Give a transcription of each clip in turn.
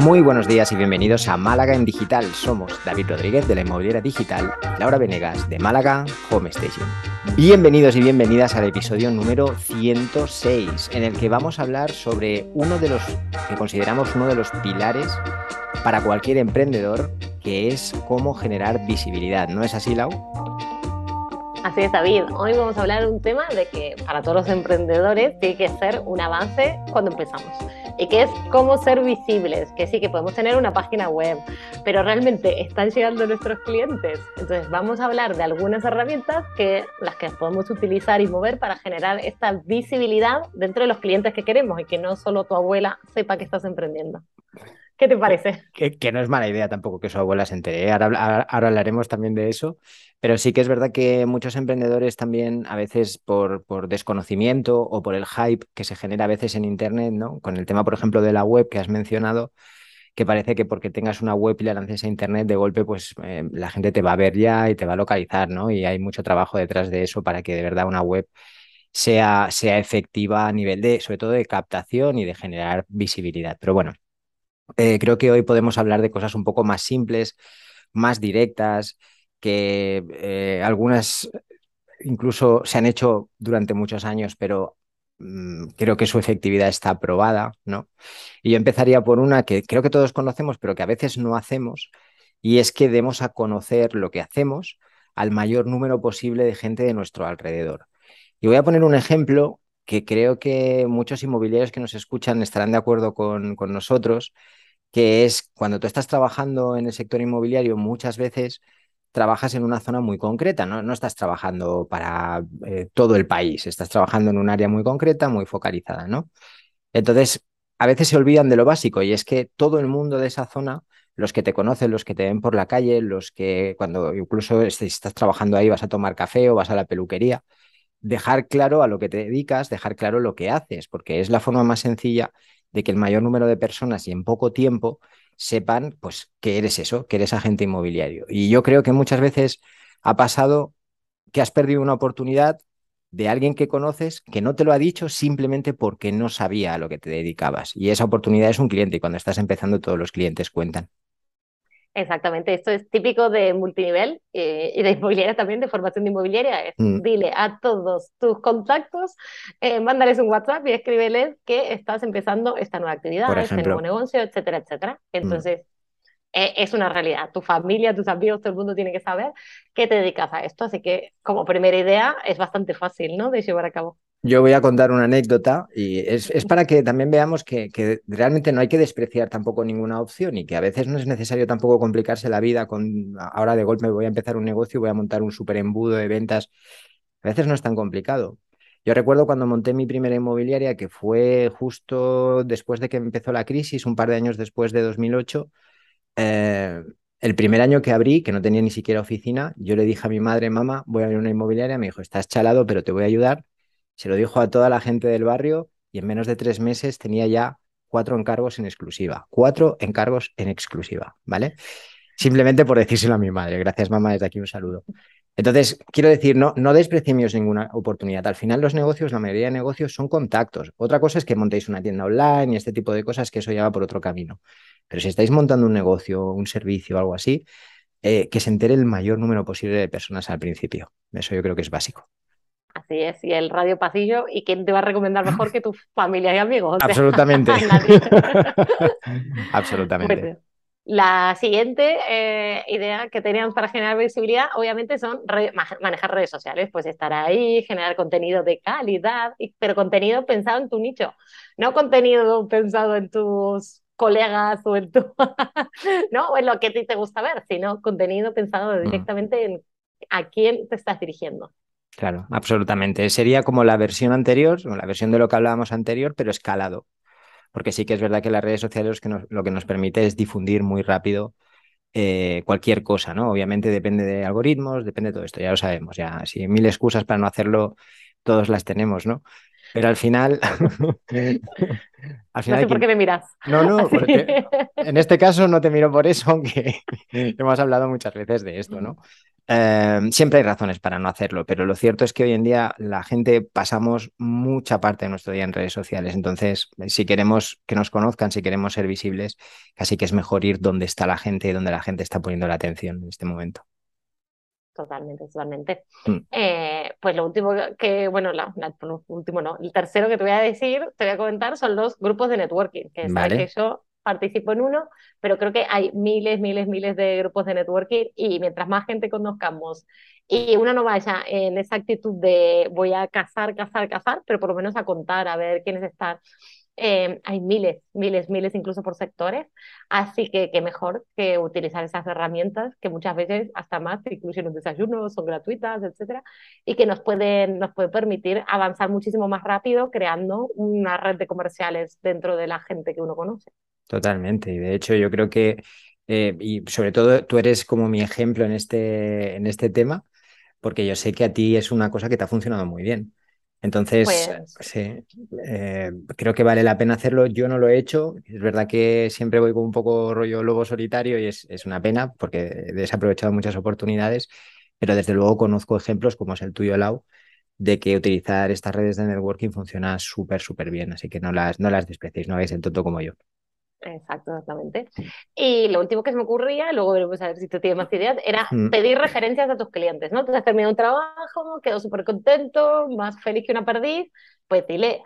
Muy buenos días y bienvenidos a Málaga en Digital. Somos David Rodríguez de la Inmobiliaria Digital y Laura Venegas de Málaga Home Station. Bienvenidos y bienvenidas al episodio número 106, en el que vamos a hablar sobre uno de los que consideramos uno de los pilares para cualquier emprendedor, que es cómo generar visibilidad. ¿No es así, Lau? Así es, David. Hoy vamos a hablar de un tema de que para todos los emprendedores tiene que ser un avance cuando empezamos. Y que es cómo ser visibles. Que sí, que podemos tener una página web, pero realmente están llegando nuestros clientes. Entonces vamos a hablar de algunas herramientas que las que podemos utilizar y mover para generar esta visibilidad dentro de los clientes que queremos y que no solo tu abuela sepa que estás emprendiendo. ¿Qué te parece? Que, no es mala idea tampoco que su abuela se entere. ¿eh? Ahora, hablaremos también de eso, pero sí que es verdad que muchos emprendedores también, a veces por, por, desconocimiento o por el hype que se genera a veces en Internet, ¿no? Con el tema, por ejemplo, de la web que has mencionado, que parece que porque tengas una web y la lances a Internet, de golpe, pues eh, la gente te va a ver ya y te va a localizar, ¿no? Y hay mucho trabajo detrás de eso para que de verdad una web sea, sea efectiva a nivel de, sobre todo de captación y de generar visibilidad. Pero bueno, eh, creo que hoy podemos hablar de cosas un poco más simples, más directas, que eh, algunas incluso se han hecho durante muchos años, pero mm, creo que su efectividad está probada, ¿no? Y yo empezaría por una que creo que todos conocemos, pero que a veces no hacemos, y es que demos a conocer lo que hacemos al mayor número posible de gente de nuestro alrededor. Y voy a poner un ejemplo que creo que muchos inmobiliarios que nos escuchan estarán de acuerdo con, con nosotros, que es cuando tú estás trabajando en el sector inmobiliario, muchas veces trabajas en una zona muy concreta, no, no estás trabajando para eh, todo el país, estás trabajando en un área muy concreta, muy focalizada, ¿no? Entonces, a veces se olvidan de lo básico y es que todo el mundo de esa zona, los que te conocen, los que te ven por la calle, los que cuando incluso estás trabajando ahí vas a tomar café o vas a la peluquería, dejar claro a lo que te dedicas, dejar claro lo que haces, porque es la forma más sencilla de que el mayor número de personas y en poco tiempo sepan pues que eres eso, que eres agente inmobiliario. Y yo creo que muchas veces ha pasado que has perdido una oportunidad de alguien que conoces que no te lo ha dicho simplemente porque no sabía a lo que te dedicabas. Y esa oportunidad es un cliente y cuando estás empezando todos los clientes cuentan. Exactamente, esto es típico de multinivel eh, y de inmobiliaria también, de formación de inmobiliaria. Es, mm. Dile a todos tus contactos, eh, mándales un WhatsApp y escríbeles que estás empezando esta nueva actividad, este nuevo negocio, etcétera, etcétera. Mm. Entonces, eh, es una realidad. Tu familia, tus amigos, todo el mundo tiene que saber que te dedicas a esto. Así que, como primera idea, es bastante fácil, ¿no? De llevar a cabo. Yo voy a contar una anécdota y es, para que también veamos que, realmente no hay que despreciar tampoco ninguna opción y que a veces no es necesario tampoco complicarse la vida con ahora de golpe voy a empezar un negocio, voy a montar un super embudo de ventas. A veces no es tan complicado. Yo recuerdo cuando monté mi primera inmobiliaria, que fue justo después de que empezó la crisis, un par de años después de 2008, eh, el primer año que abrí, que no tenía ni siquiera oficina, yo le dije a mi madre, mamá, voy a abrir una inmobiliaria, me dijo, estás chalado, pero te voy a ayudar se lo dijo a toda la gente del barrio y en menos de tres meses tenía ya cuatro encargos en exclusiva. Cuatro encargos en exclusiva, ¿vale? Simplemente por decírselo a mi madre. Gracias, mamá, desde aquí un saludo. Entonces, quiero decir, no, no despreciemos ninguna oportunidad. Al final, los negocios, la mayoría de negocios son contactos. Otra cosa es que montéis una tienda online y este tipo de cosas, que eso ya va por otro camino. Pero si estáis montando un negocio, un servicio, algo así, eh, que se entere el mayor número posible de personas al principio. Eso yo creo que es básico. Así es, y el radio pasillo, ¿y quién te va a recomendar mejor que tu familia y amigos? Absolutamente. Absolutamente. la siguiente eh, idea que teníamos para generar visibilidad, obviamente, son manejar redes sociales, pues estar ahí, generar contenido de calidad, pero contenido pensado en tu nicho, no contenido pensado en tus colegas o en tu, no, o en lo que a ti te gusta ver, sino contenido pensado mm. directamente en a quién te estás dirigiendo. Claro, absolutamente. Sería como la versión anterior, la versión de lo que hablábamos anterior, pero escalado. Porque sí que es verdad que las redes sociales lo que nos permite es difundir muy rápido eh, cualquier cosa, ¿no? Obviamente depende de algoritmos, depende de todo esto, ya lo sabemos, ya si mil excusas para no hacerlo, todos las tenemos, ¿no? Pero al final. al final no sé por qué me miras. No, no, porque en este caso no te miro por eso, aunque hemos hablado muchas veces de esto, ¿no? Em, siempre hay razones para no hacerlo, pero lo cierto es que hoy en día la gente pasamos mucha parte de nuestro día en redes sociales. Entonces, si queremos que nos conozcan, si queremos ser visibles, casi que es mejor ir donde está la gente y donde la gente está poniendo la atención en este momento. Totalmente, totalmente. Mm. Eh, pues lo último que, bueno, lo último no, el tercero que te voy a decir, te voy a comentar, son los grupos de networking, que vale. que yo participo en uno, pero creo que hay miles, miles, miles de grupos de networking y mientras más gente conozcamos y uno no vaya en esa actitud de voy a cazar, cazar, cazar, pero por lo menos a contar, a ver quiénes están. Eh, hay miles, miles, miles incluso por sectores, así que qué mejor que utilizar esas herramientas que muchas veces hasta más incluyen un desayuno, son gratuitas, etcétera, y que nos pueden, nos puede permitir avanzar muchísimo más rápido creando una red de comerciales dentro de la gente que uno conoce. Totalmente. Y de hecho, yo creo que, eh, y sobre todo tú eres como mi ejemplo en este, en este tema, porque yo sé que a ti es una cosa que te ha funcionado muy bien. Entonces, pues sí, eh, creo que vale la pena hacerlo. Yo no lo he hecho. Es verdad que siempre voy con un poco rollo lobo solitario y es, es una pena porque he desaprovechado muchas oportunidades, pero desde luego conozco ejemplos como es el tuyo, Lau, de que utilizar estas redes de networking funciona súper, súper bien. Así que no las, no las despreciéis, no hagáis el tonto como yo. Exacto, exactamente. Y lo último que se me ocurría, luego veremos a ver si tú tienes más ideas, era pedir referencias a tus clientes, ¿no? Tú has terminado un trabajo, quedo súper contento, más feliz que una perdiz, pues dile,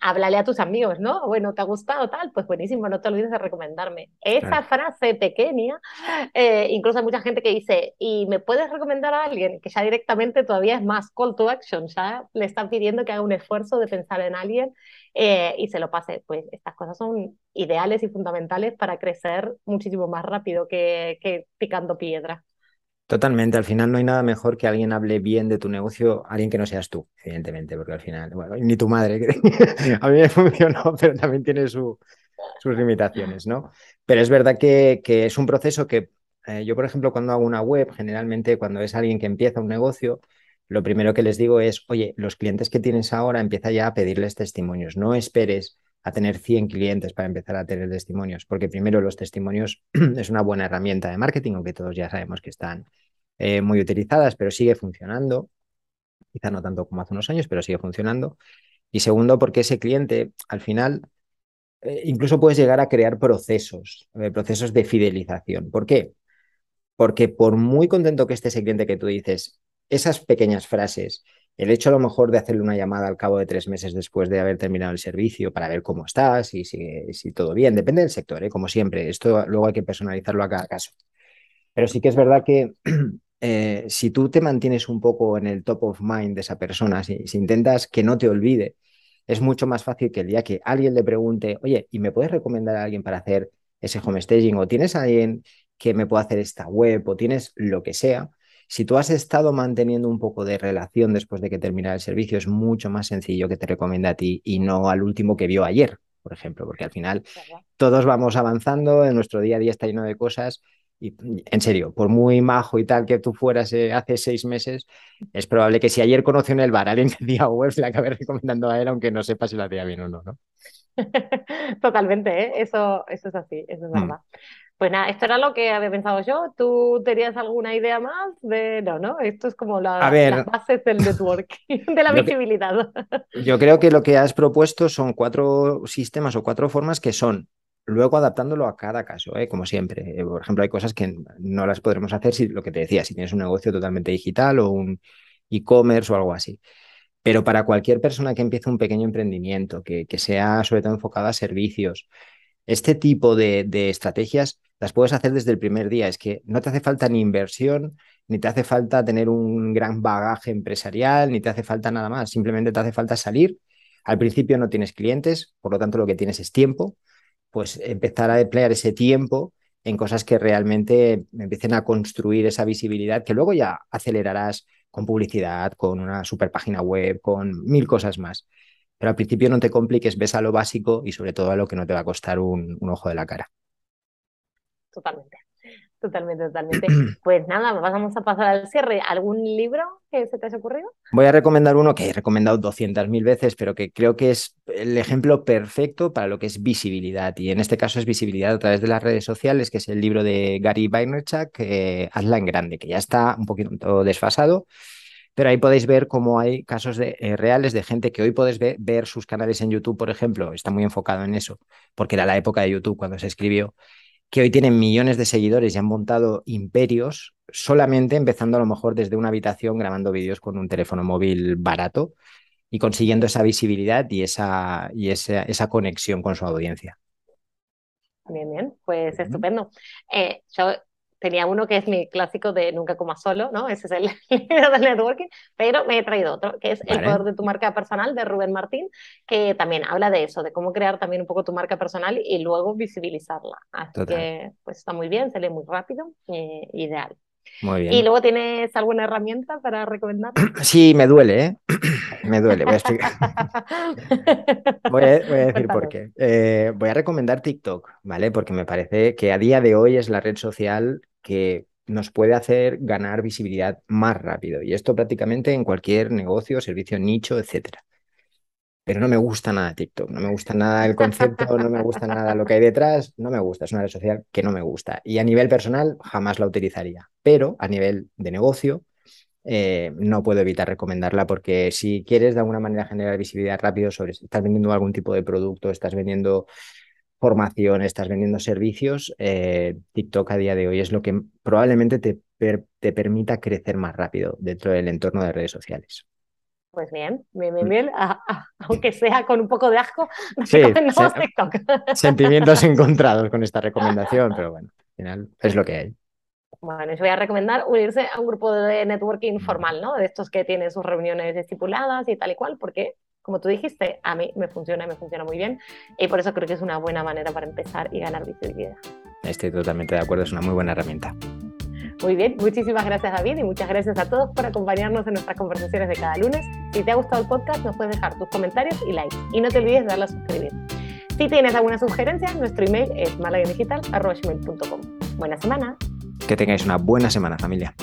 háblale a tus amigos, ¿no? Bueno, ¿te ha gustado tal? Pues buenísimo, no te olvides de recomendarme. Esa frase pequeña, eh, incluso hay mucha gente que dice, ¿y me puedes recomendar a alguien? Que ya directamente todavía es más call to action, ya le están pidiendo que haga un esfuerzo de pensar en alguien eh, y se lo pase. Pues estas cosas son ideales y fundamentales para crecer muchísimo más rápido que, que picando piedra. Totalmente, al final no hay nada mejor que alguien hable bien de tu negocio, alguien que no seas tú, evidentemente, porque al final, bueno, ni tu madre, a mí me funcionó, pero también tiene sus limitaciones, ¿no? Pero es verdad que, que es un proceso que eh, yo, por ejemplo, cuando hago una web, generalmente cuando es alguien que empieza un negocio, lo primero que les digo es, oye, los clientes que tienes ahora, empieza ya a pedirles testimonios, no esperes a tener 100 clientes para empezar a tener testimonios, porque primero los testimonios es una buena herramienta de marketing, aunque todos ya sabemos que están eh, muy utilizadas, pero sigue funcionando, quizá no tanto como hace unos años, pero sigue funcionando. Y segundo, porque ese cliente al final eh, incluso puedes llegar a crear procesos, eh, procesos de fidelización. ¿Por qué? Porque por muy contento que esté ese cliente que tú dices, esas pequeñas frases, el hecho a lo mejor de hacerle una llamada al cabo de tres meses después de haber terminado el servicio para ver cómo estás y si, todo bien, depende del sector, ¿eh? como siempre. Esto luego hay que personalizarlo a cada caso. Pero sí que es verdad que eh, si tú te mantienes un poco en el top of mind de esa persona, si, intentas que no te olvide, es mucho más fácil que el día que alguien le pregunte, oye, ¿y me puedes recomendar a alguien para hacer ese home staging? ¿O tienes alguien que me pueda hacer esta web? ¿O tienes lo que sea? Si tú has estado manteniendo un poco de relación después de que terminara el servicio, es mucho más sencillo que te recomiende a ti y no al último que vio ayer, por ejemplo, porque al final todos vamos avanzando, en nuestro día a día está lleno de cosas y en serio, por muy majo y tal que tú fueras eh, hace seis meses, es probable que si ayer conoció en el bar alguien que hacía web, le acabe recomendando a él, aunque no sepa si lo hacía bien o no, ¿no? Totalmente, ¿eh? eso, eso es así, eso es mm. verdad. Pues nada, esto era lo que había pensado yo. ¿Tú tenías alguna idea más? De... No, no, esto es como la, las bases del networking, de la visibilidad. yo creo que lo que has propuesto son cuatro sistemas o cuatro formas que son luego adaptándolo a cada caso, ¿eh? como siempre. Eh, por ejemplo, hay cosas que no las podremos hacer si lo que te decía, si tienes un negocio totalmente digital o un e-commerce o algo así. Pero para cualquier persona que empiece un pequeño emprendimiento, que, que sea sobre todo enfocado a servicios, este tipo de, estrategias las puedes hacer desde el primer día. Es que no te hace falta ni inversión, ni te hace falta tener un gran bagaje empresarial, ni te hace falta nada más. Simplemente te hace falta salir. Al principio no tienes clientes, por lo tanto lo que tienes es tiempo. Pues empezar a emplear ese tiempo en cosas que realmente empiecen a construir esa visibilidad que luego ya acelerarás con publicidad, con una super página web, con mil cosas más. Pero al principio no te compliques, ves a lo básico y sobre todo a lo que no te va a costar un, ojo de la cara. Totalmente. Totalmente, totalmente. Pues nada, vamos a pasar al cierre. ¿Algún libro que se te haya ocurrido? Voy a recomendar uno que he recomendado 200.000 veces, pero que creo que es el ejemplo perfecto para lo que es visibilidad. Y en este caso es visibilidad a través de las redes sociales, que es el libro de Gary Vaynerchuk, eh, Hazla en Grande, que ya está un poquito desfasado. Pero ahí podéis ver cómo hay casos de, eh, reales de gente que hoy podéis ver, ver sus canales en YouTube, por ejemplo, está muy enfocado en eso, porque era la época de YouTube cuando se escribió, que hoy tienen millones de seguidores y han montado imperios solamente empezando a lo mejor desde una habitación grabando vídeos con un teléfono móvil barato y consiguiendo esa visibilidad y esa, y esa, esa conexión con su audiencia. Bien, bien, pues estupendo. Eh, yo tenía uno que es mi clásico de Nunca Comas Solo, ¿no? Ese es el libro del networking, pero me he traído otro, que es El Poder de tu Marca Personal, de Rubén Martín, que también habla de eso, de cómo crear también un poco tu marca personal y luego visibilizarla. Así que, pues está muy bien, se lee muy rápido, eh, ideal. Muy bien. ¿Y luego tienes alguna herramienta para recomendar? Sí, me duele, ¿eh? Me duele, voy a explicar. voy, a, decir por qué. Eh, voy a recomendar TikTok, ¿vale? Porque me parece que a día de hoy es la red social que nos puede hacer ganar visibilidad más rápido. Y esto prácticamente en cualquier negocio, servicio, nicho, etcétera. Pero no me gusta nada TikTok, no me gusta nada el concepto, no me gusta nada lo que hay detrás, no me gusta, es una red social que no me gusta. Y a nivel personal jamás la utilizaría, pero a nivel de negocio eh, no puedo evitar recomendarla porque si quieres de alguna manera generar visibilidad rápido sobre si estás vendiendo algún tipo de producto, estás vendiendo formación, estás vendiendo servicios, eh, TikTok a día de hoy es lo que probablemente te, te permita crecer más rápido dentro del entorno de redes sociales. Pues bien, bien, bien, mm. bien. aunque sea con un poco de asco, sí, TikTok. Sentimientos encontrados con esta recomendación, pero bueno, al final es lo que hay. Bueno, os voy a recomendar unirse a un grupo de networking mm. formal, ¿no? De estos que tienen sus reuniones estipuladas y tal y cual, porque como tú dijiste, a mí me funciona y me funciona muy bien. Y por eso creo que es una buena manera para empezar y ganar visibilidad. Estoy totalmente de acuerdo, es una muy buena herramienta. Muy bien, muchísimas gracias David y muchas gracias a todos por acompañarnos en nuestras conversaciones de cada lunes. Si te ha gustado el podcast, nos puedes dejar tus comentarios y likes. Y no te olvides de darle a suscribir. Si tienes alguna sugerencia, nuestro email es malagadigital.com. Buena semana. Que tengáis una buena semana, familia.